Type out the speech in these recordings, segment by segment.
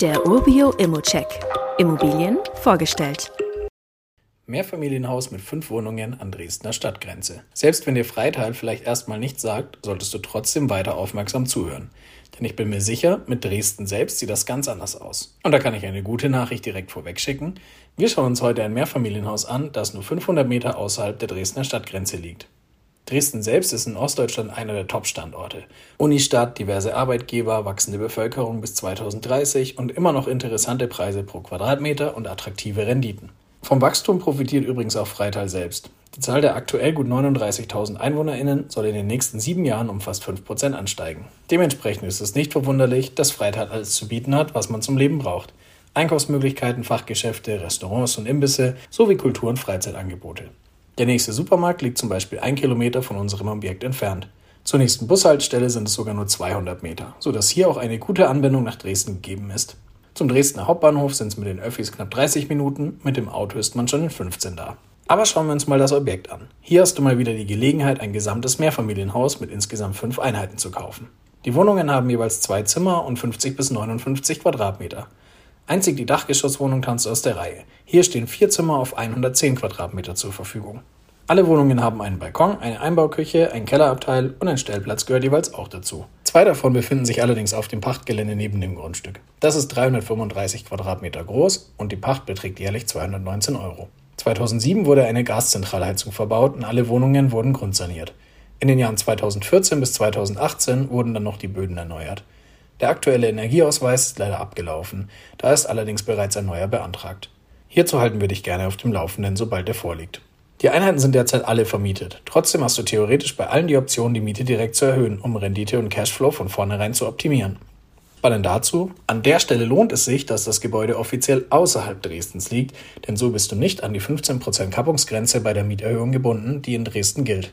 Der Urbio Immocheck. Immobilien vorgestellt. Mehrfamilienhaus mit fünf Wohnungen an Dresdner Stadtgrenze. Selbst wenn dir Freital vielleicht erstmal nichts sagt, solltest du trotzdem weiter aufmerksam zuhören. Denn ich bin mir sicher, mit Dresden selbst sieht das ganz anders aus. Und da kann ich eine gute Nachricht direkt vorweg schicken. Wir schauen uns heute ein Mehrfamilienhaus an, das nur 500 Meter außerhalb der Dresdner Stadtgrenze liegt. Dresden selbst ist in Ostdeutschland einer der Top-Standorte. Unistadt, diverse Arbeitgeber, wachsende Bevölkerung bis 2030 und immer noch interessante Preise pro Quadratmeter und attraktive Renditen. Vom Wachstum profitiert übrigens auch Freital selbst. Die Zahl der aktuell gut 39.000 EinwohnerInnen soll in den nächsten sieben Jahren um fast 5% ansteigen. Dementsprechend ist es nicht verwunderlich, dass Freital alles zu bieten hat, was man zum Leben braucht. Einkaufsmöglichkeiten, Fachgeschäfte, Restaurants und Imbisse sowie Kultur- und Freizeitangebote. Der nächste Supermarkt liegt zum Beispiel ein Kilometer von unserem Objekt entfernt. Zur nächsten Bushaltestelle sind es sogar nur 200 Meter, sodass hier auch eine gute Anbindung nach Dresden gegeben ist. Zum Dresdner Hauptbahnhof sind es mit den Öffis knapp 30 Minuten, mit dem Auto ist man schon in 15 da. Aber schauen wir uns mal das Objekt an. Hier hast du mal wieder die Gelegenheit, ein gesamtes Mehrfamilienhaus mit insgesamt fünf Einheiten zu kaufen. Die Wohnungen haben jeweils zwei Zimmer und 50 bis 59 Quadratmeter. Einzig die Dachgeschosswohnung tanzt aus der Reihe. Hier stehen vier Zimmer auf 110 Quadratmeter zur Verfügung. Alle Wohnungen haben einen Balkon, eine Einbauküche, ein Kellerabteil und ein Stellplatz gehört jeweils auch dazu. Zwei davon befinden sich allerdings auf dem Pachtgelände neben dem Grundstück. Das ist 335 Quadratmeter groß und die Pacht beträgt jährlich 219 Euro. 2007 wurde eine Gaszentralheizung verbaut und alle Wohnungen wurden grundsaniert. In den Jahren 2014 bis 2018 wurden dann noch die Böden erneuert. Der aktuelle Energieausweis ist leider abgelaufen, da ist allerdings bereits ein neuer beantragt. Hierzu halten wir dich gerne auf dem Laufenden, sobald er vorliegt. Die Einheiten sind derzeit alle vermietet. Trotzdem hast du theoretisch bei allen die Option, die Miete direkt zu erhöhen, um Rendite und Cashflow von vornherein zu optimieren. Spannend dazu, an der Stelle lohnt es sich, dass das Gebäude offiziell außerhalb Dresdens liegt, denn so bist du nicht an die 15% Kappungsgrenze bei der Mieterhöhung gebunden, die in Dresden gilt.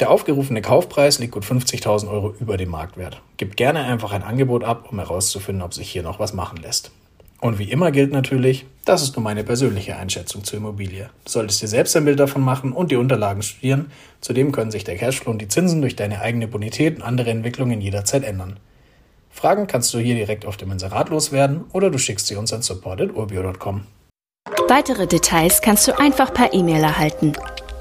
Der aufgerufene Kaufpreis liegt gut 50.000 Euro über dem Marktwert. Gib gerne einfach ein Angebot ab, um herauszufinden, ob sich hier noch was machen lässt. Und wie immer gilt natürlich, das ist nur meine persönliche Einschätzung zur Immobilie. Du solltest dir selbst ein Bild davon machen und die Unterlagen studieren. Zudem können sich der Cashflow und die Zinsen durch deine eigene Bonität und andere Entwicklungen jederzeit ändern. Fragen kannst du hier direkt auf dem Inserat loswerden oder du schickst sie uns an support.urbio.com. Weitere Details kannst du einfach per E-Mail erhalten.